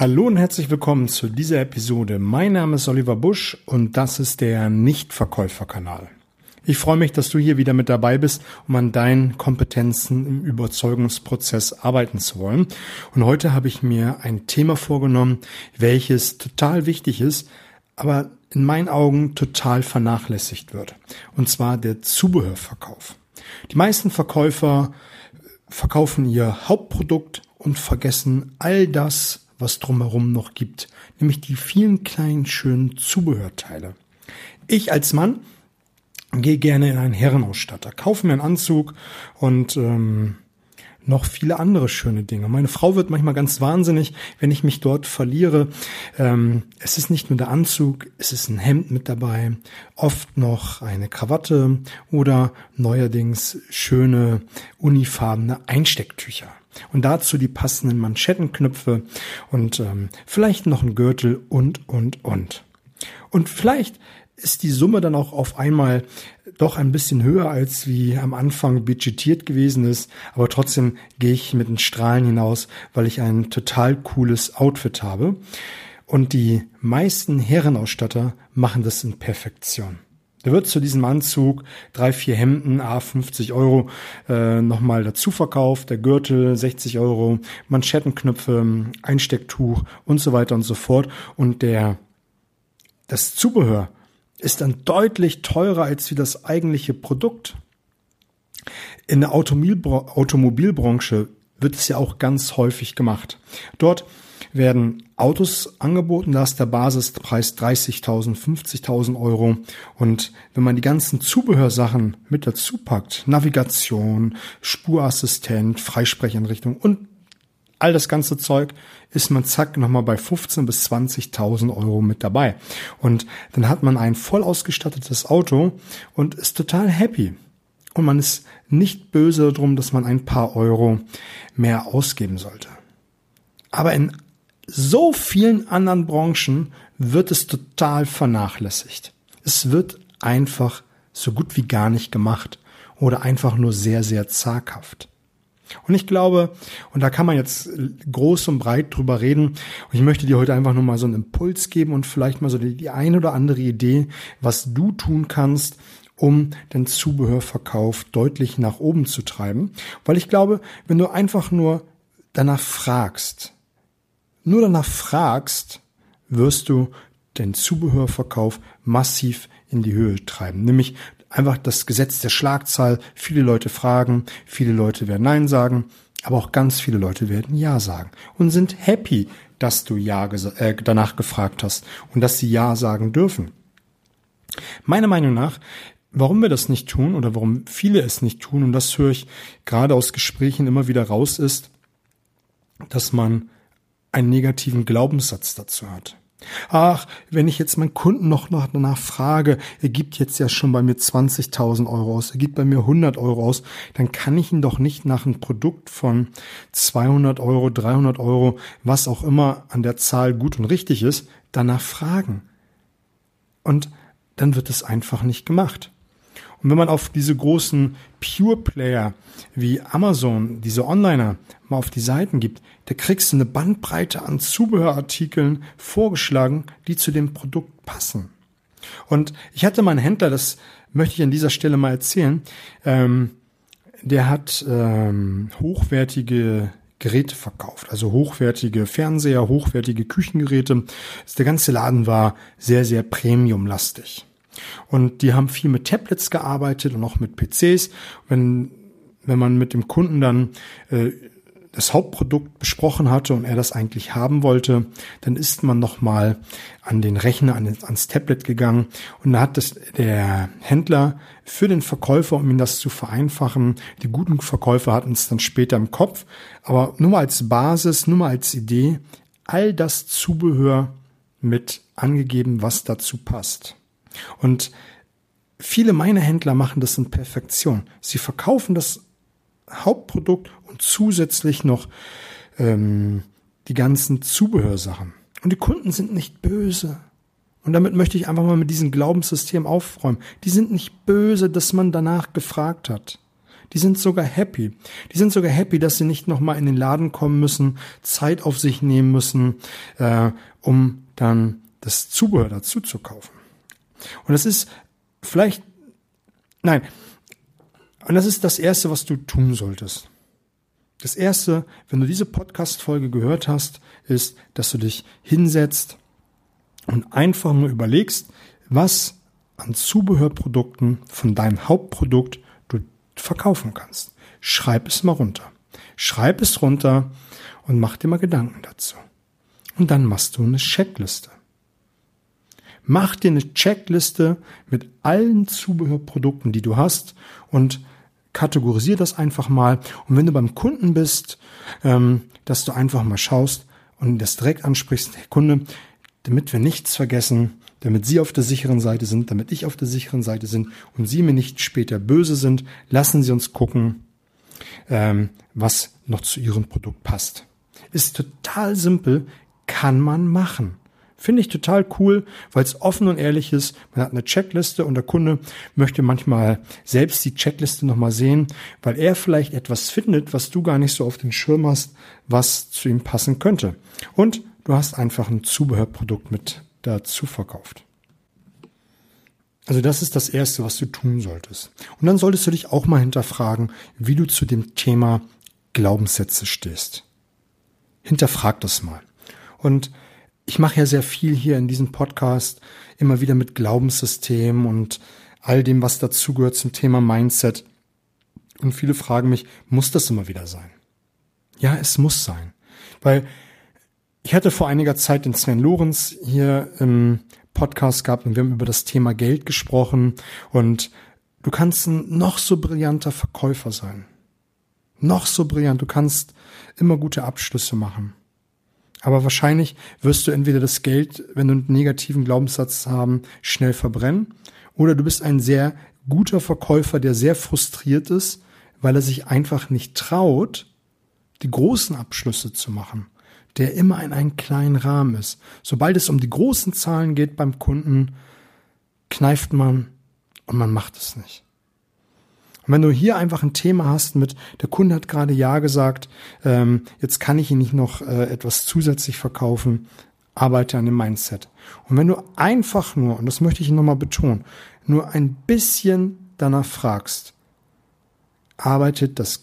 Hallo und herzlich willkommen zu dieser Episode. Mein Name ist Oliver Busch und das ist der Nichtverkäuferkanal. Ich freue mich, dass du hier wieder mit dabei bist, um an deinen Kompetenzen im Überzeugungsprozess arbeiten zu wollen. Und heute habe ich mir ein Thema vorgenommen, welches total wichtig ist, aber in meinen Augen total vernachlässigt wird. Und zwar der Zubehörverkauf. Die meisten Verkäufer verkaufen ihr Hauptprodukt und vergessen all das, was drumherum noch gibt, nämlich die vielen kleinen schönen Zubehörteile. Ich als Mann gehe gerne in einen Herrenausstatter, kaufe mir einen Anzug und ähm, noch viele andere schöne Dinge. Meine Frau wird manchmal ganz wahnsinnig, wenn ich mich dort verliere. Ähm, es ist nicht nur der Anzug, es ist ein Hemd mit dabei, oft noch eine Krawatte oder neuerdings schöne unifarbene Einstecktücher. Und dazu die passenden Manschettenknöpfe und ähm, vielleicht noch ein Gürtel und, und, und. Und vielleicht ist die Summe dann auch auf einmal doch ein bisschen höher, als wie am Anfang budgetiert gewesen ist. Aber trotzdem gehe ich mit den Strahlen hinaus, weil ich ein total cooles Outfit habe. Und die meisten Herrenausstatter machen das in Perfektion. Da wird zu diesem Anzug drei, vier Hemden, a 50 Euro äh, nochmal dazu verkauft, der Gürtel 60 Euro, Manschettenknöpfe, Einstecktuch und so weiter und so fort. Und der das Zubehör ist dann deutlich teurer als wie das eigentliche Produkt. In der Automobilbranche wird es ja auch ganz häufig gemacht. Dort werden Autos angeboten, da ist der Basispreis 30.000, 50.000 Euro. Und wenn man die ganzen Zubehörsachen mit dazu packt, Navigation, Spurassistent, Freisprechanrichtung und all das ganze Zeug, ist man zack nochmal bei 15.000 bis 20.000 Euro mit dabei. Und dann hat man ein voll ausgestattetes Auto und ist total happy. Und man ist nicht böse darum, dass man ein paar Euro mehr ausgeben sollte. Aber in so vielen anderen Branchen wird es total vernachlässigt. Es wird einfach so gut wie gar nicht gemacht oder einfach nur sehr, sehr zaghaft. Und ich glaube, und da kann man jetzt groß und breit drüber reden, und ich möchte dir heute einfach nur mal so einen Impuls geben und vielleicht mal so die, die eine oder andere Idee, was du tun kannst, um den Zubehörverkauf deutlich nach oben zu treiben. Weil ich glaube, wenn du einfach nur danach fragst, nur danach fragst, wirst du den Zubehörverkauf massiv in die Höhe treiben. Nämlich einfach das Gesetz der Schlagzahl. Viele Leute fragen, viele Leute werden Nein sagen, aber auch ganz viele Leute werden Ja sagen und sind happy, dass du Ja äh, danach gefragt hast und dass sie Ja sagen dürfen. Meiner Meinung nach, warum wir das nicht tun oder warum viele es nicht tun, und das höre ich gerade aus Gesprächen immer wieder raus, ist, dass man einen negativen Glaubenssatz dazu hat. Ach, wenn ich jetzt meinen Kunden noch danach frage, er gibt jetzt ja schon bei mir 20.000 Euro aus, er gibt bei mir 100 Euro aus, dann kann ich ihn doch nicht nach einem Produkt von 200 Euro, 300 Euro, was auch immer an der Zahl gut und richtig ist, danach fragen. Und dann wird es einfach nicht gemacht. Und wenn man auf diese großen Pure Player wie Amazon, diese Onliner, mal auf die Seiten gibt, da kriegst du eine Bandbreite an Zubehörartikeln vorgeschlagen, die zu dem Produkt passen. Und ich hatte mal einen Händler, das möchte ich an dieser Stelle mal erzählen, ähm, der hat ähm, hochwertige Geräte verkauft, also hochwertige Fernseher, hochwertige Küchengeräte. Der ganze Laden war sehr, sehr premiumlastig. Und die haben viel mit Tablets gearbeitet und auch mit PCs. Wenn, wenn man mit dem Kunden dann äh, das Hauptprodukt besprochen hatte und er das eigentlich haben wollte, dann ist man nochmal an den Rechner, an, ans Tablet gegangen und da hat das, der Händler für den Verkäufer, um ihm das zu vereinfachen, die guten Verkäufer hatten es dann später im Kopf, aber nur mal als Basis, nur mal als Idee, all das Zubehör mit angegeben, was dazu passt. Und viele meiner Händler machen das in Perfektion. Sie verkaufen das Hauptprodukt und zusätzlich noch ähm, die ganzen Zubehörsachen. Und die Kunden sind nicht böse. Und damit möchte ich einfach mal mit diesem Glaubenssystem aufräumen. Die sind nicht böse, dass man danach gefragt hat. Die sind sogar happy. Die sind sogar happy, dass sie nicht nochmal in den Laden kommen müssen, Zeit auf sich nehmen müssen, äh, um dann das Zubehör dazu zu kaufen. Und das ist vielleicht, nein, und das ist das Erste, was du tun solltest. Das Erste, wenn du diese Podcast-Folge gehört hast, ist, dass du dich hinsetzt und einfach nur überlegst, was an Zubehörprodukten von deinem Hauptprodukt du verkaufen kannst. Schreib es mal runter. Schreib es runter und mach dir mal Gedanken dazu. Und dann machst du eine Checkliste. Mach dir eine Checkliste mit allen Zubehörprodukten, die du hast und kategorisier das einfach mal. Und wenn du beim Kunden bist, ähm, dass du einfach mal schaust und das direkt ansprichst, hey Kunde, damit wir nichts vergessen, damit Sie auf der sicheren Seite sind, damit ich auf der sicheren Seite sind und Sie mir nicht später böse sind, lassen Sie uns gucken, ähm, was noch zu Ihrem Produkt passt. Ist total simpel, kann man machen. Finde ich total cool, weil es offen und ehrlich ist. Man hat eine Checkliste und der Kunde möchte manchmal selbst die Checkliste nochmal sehen, weil er vielleicht etwas findet, was du gar nicht so auf den Schirm hast, was zu ihm passen könnte. Und du hast einfach ein Zubehörprodukt mit dazu verkauft. Also das ist das Erste, was du tun solltest. Und dann solltest du dich auch mal hinterfragen, wie du zu dem Thema Glaubenssätze stehst. Hinterfrag das mal. Und ich mache ja sehr viel hier in diesem Podcast, immer wieder mit Glaubenssystemen und all dem, was dazugehört zum Thema Mindset. Und viele fragen mich, muss das immer wieder sein? Ja, es muss sein. Weil ich hatte vor einiger Zeit den Sven Lorenz hier im Podcast gehabt und wir haben über das Thema Geld gesprochen und du kannst ein noch so brillanter Verkäufer sein. Noch so brillant. Du kannst immer gute Abschlüsse machen. Aber wahrscheinlich wirst du entweder das Geld, wenn du einen negativen Glaubenssatz haben, schnell verbrennen, oder du bist ein sehr guter Verkäufer, der sehr frustriert ist, weil er sich einfach nicht traut, die großen Abschlüsse zu machen, der immer in einem kleinen Rahmen ist. Sobald es um die großen Zahlen geht beim Kunden, kneift man und man macht es nicht. Und wenn du hier einfach ein Thema hast mit, der Kunde hat gerade Ja gesagt, ähm, jetzt kann ich ihn nicht noch äh, etwas zusätzlich verkaufen, arbeite an dem Mindset. Und wenn du einfach nur, und das möchte ich nochmal betonen, nur ein bisschen danach fragst, arbeitet das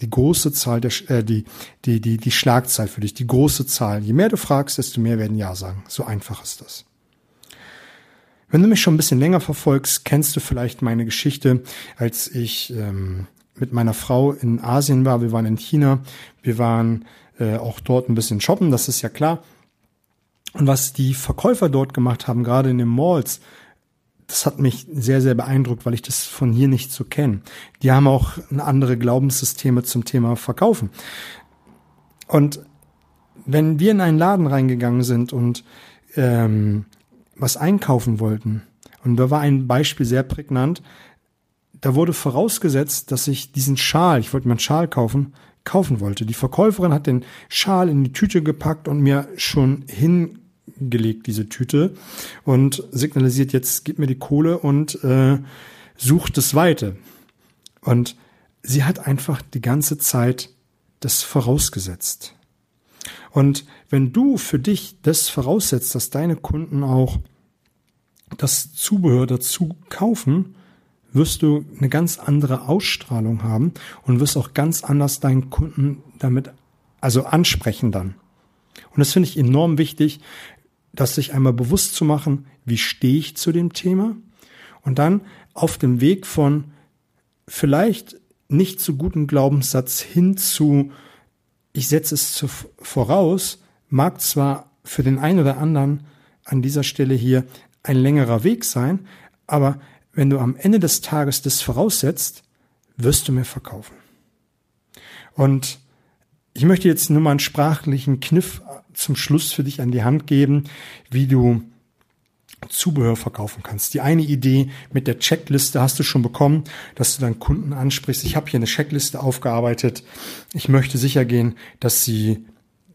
die große Zahl der äh, die die die die Schlagzahl für dich, die große Zahl. Je mehr du fragst, desto mehr werden ja sagen. So einfach ist das. Wenn du mich schon ein bisschen länger verfolgst, kennst du vielleicht meine Geschichte, als ich ähm, mit meiner Frau in Asien war. Wir waren in China. Wir waren äh, auch dort ein bisschen shoppen, das ist ja klar. Und was die Verkäufer dort gemacht haben, gerade in den Malls, das hat mich sehr, sehr beeindruckt, weil ich das von hier nicht so kenne. Die haben auch andere Glaubenssysteme zum Thema Verkaufen. Und wenn wir in einen Laden reingegangen sind und ähm, was einkaufen wollten. Und da war ein Beispiel sehr prägnant. Da wurde vorausgesetzt, dass ich diesen Schal, ich wollte mir einen Schal kaufen, kaufen wollte. Die Verkäuferin hat den Schal in die Tüte gepackt und mir schon hingelegt, diese Tüte, und signalisiert, jetzt gib mir die Kohle und äh, sucht das Weite. Und sie hat einfach die ganze Zeit das vorausgesetzt. Und wenn du für dich das voraussetzt, dass deine Kunden auch das Zubehör dazu kaufen, wirst du eine ganz andere Ausstrahlung haben und wirst auch ganz anders deinen Kunden damit, also ansprechen dann. Und das finde ich enorm wichtig, das sich einmal bewusst zu machen, wie stehe ich zu dem Thema und dann auf dem Weg von vielleicht nicht so guten Glaubenssatz hin zu, ich setze es zu, voraus, mag zwar für den einen oder anderen an dieser Stelle hier ein längerer Weg sein, aber wenn du am Ende des Tages das voraussetzt, wirst du mir verkaufen. Und ich möchte jetzt nur mal einen sprachlichen Kniff zum Schluss für dich an die Hand geben, wie du Zubehör verkaufen kannst. Die eine Idee mit der Checkliste hast du schon bekommen, dass du deinen Kunden ansprichst. Ich habe hier eine Checkliste aufgearbeitet. Ich möchte sicher gehen, dass sie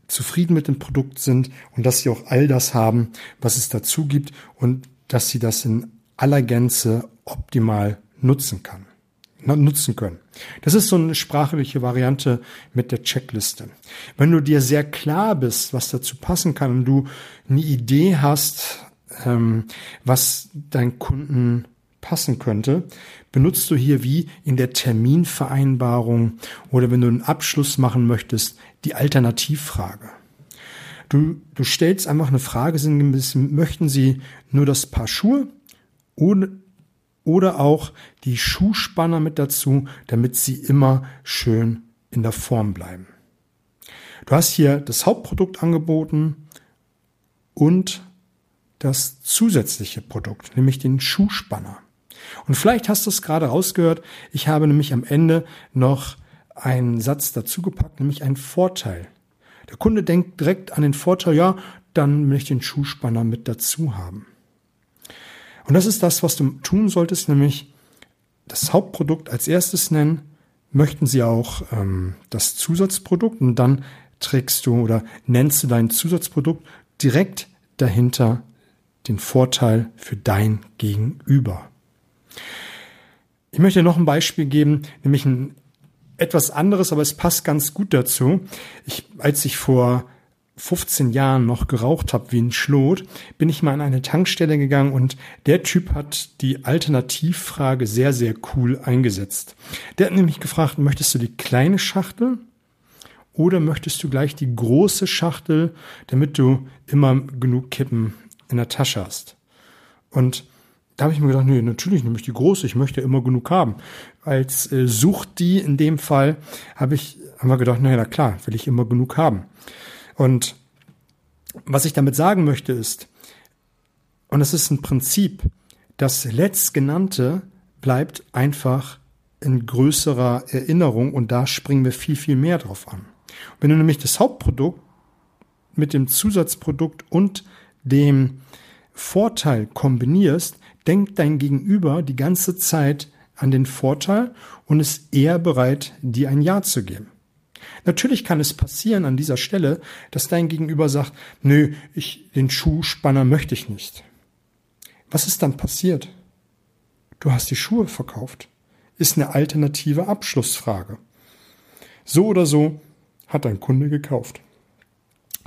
zufrieden mit dem Produkt sind und dass sie auch all das haben, was es dazu gibt und dass sie das in aller Gänze optimal nutzen kann. nutzen können. Das ist so eine sprachliche Variante mit der Checkliste. Wenn du dir sehr klar bist, was dazu passen kann und du eine Idee hast, ähm, was dein Kunden passen könnte, benutzt du hier wie in der Terminvereinbarung oder wenn du einen Abschluss machen möchtest, die Alternativfrage. Du, du stellst einfach eine Frage, möchten Sie nur das Paar Schuhe oder, oder auch die Schuhspanner mit dazu, damit sie immer schön in der Form bleiben. Du hast hier das Hauptprodukt angeboten und das zusätzliche Produkt, nämlich den Schuhspanner. Und vielleicht hast du es gerade rausgehört, ich habe nämlich am Ende noch einen Satz dazugepackt, nämlich einen Vorteil. Der Kunde denkt direkt an den Vorteil, ja, dann möchte ich den Schuhspanner mit dazu haben. Und das ist das, was du tun solltest, nämlich das Hauptprodukt als erstes nennen, möchten sie auch ähm, das Zusatzprodukt und dann trägst du oder nennst du dein Zusatzprodukt direkt dahinter den Vorteil für dein Gegenüber. Ich möchte noch ein Beispiel geben, nämlich ein etwas anderes, aber es passt ganz gut dazu. Ich, als ich vor 15 Jahren noch geraucht habe wie ein Schlot, bin ich mal an eine Tankstelle gegangen und der Typ hat die Alternativfrage sehr, sehr cool eingesetzt. Der hat nämlich gefragt, möchtest du die kleine Schachtel oder möchtest du gleich die große Schachtel, damit du immer genug Kippen in der Tasche hast? Und da habe ich mir gedacht, nee, natürlich nehme ich die große, ich möchte immer genug haben. Als äh, Sucht die in dem Fall habe ich haben wir gedacht, naja, klar, will ich immer genug haben. Und was ich damit sagen möchte ist, und es ist ein Prinzip, das letztgenannte bleibt einfach in größerer Erinnerung und da springen wir viel, viel mehr drauf an. Wenn du nämlich das Hauptprodukt mit dem Zusatzprodukt und dem Vorteil kombinierst, denkt dein Gegenüber die ganze Zeit an den Vorteil und ist eher bereit, dir ein Ja zu geben. Natürlich kann es passieren an dieser Stelle, dass dein Gegenüber sagt, nö, ich, den Schuhspanner möchte ich nicht. Was ist dann passiert? Du hast die Schuhe verkauft. Ist eine alternative Abschlussfrage. So oder so hat dein Kunde gekauft.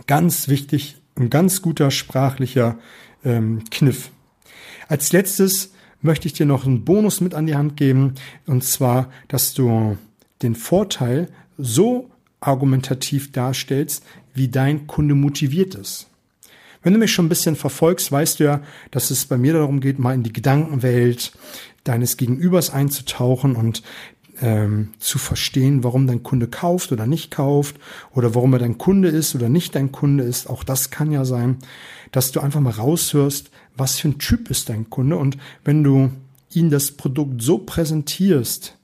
Ganz wichtig, ein ganz guter sprachlicher ähm, Kniff. Als letztes möchte ich dir noch einen Bonus mit an die Hand geben, und zwar, dass du den Vorteil so argumentativ darstellst, wie dein Kunde motiviert ist. Wenn du mich schon ein bisschen verfolgst, weißt du ja, dass es bei mir darum geht, mal in die Gedankenwelt deines Gegenübers einzutauchen und ähm, zu verstehen, warum dein Kunde kauft oder nicht kauft oder warum er dein Kunde ist oder nicht dein Kunde ist. Auch das kann ja sein, dass du einfach mal raushörst, was für ein Typ ist dein Kunde und wenn du ihn das Produkt so präsentierst,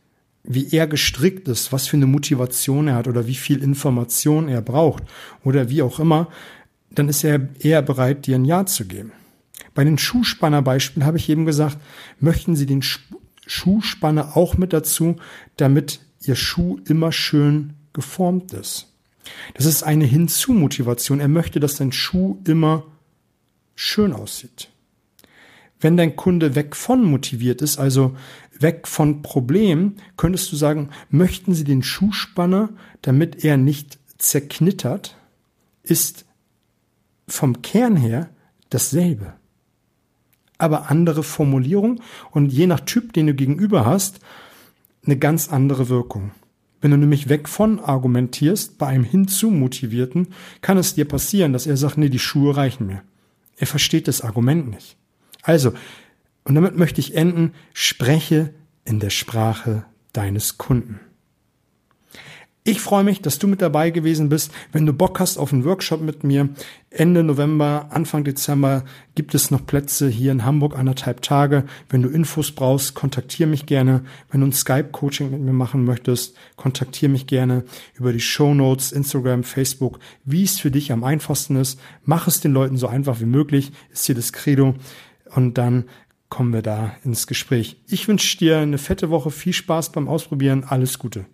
wie er gestrickt ist, was für eine Motivation er hat oder wie viel Information er braucht oder wie auch immer, dann ist er eher bereit, dir ein Ja zu geben. Bei den Schuhspannerbeispielen habe ich eben gesagt, möchten Sie den Schuhspanner auch mit dazu, damit Ihr Schuh immer schön geformt ist. Das ist eine Hinzu-Motivation. Er möchte, dass dein Schuh immer schön aussieht. Wenn dein Kunde weg von motiviert ist, also weg von Problem, könntest du sagen, möchten Sie den Schuhspanner, damit er nicht zerknittert, ist vom Kern her dasselbe. Aber andere Formulierung und je nach Typ, den du gegenüber hast, eine ganz andere Wirkung. Wenn du nämlich weg von argumentierst, bei einem hinzu motivierten, kann es dir passieren, dass er sagt, nee, die Schuhe reichen mir. Er versteht das Argument nicht. Also, und damit möchte ich enden, spreche in der Sprache deines Kunden. Ich freue mich, dass du mit dabei gewesen bist. Wenn du Bock hast auf einen Workshop mit mir, Ende November, Anfang Dezember gibt es noch Plätze hier in Hamburg, anderthalb Tage. Wenn du Infos brauchst, kontaktiere mich gerne. Wenn du ein Skype-Coaching mit mir machen möchtest, kontaktiere mich gerne über die Show Notes, Instagram, Facebook, wie es für dich am einfachsten ist. Mach es den Leuten so einfach wie möglich, ist hier das Credo und dann kommen wir da ins Gespräch. Ich wünsche dir eine fette Woche, viel Spaß beim Ausprobieren, alles Gute.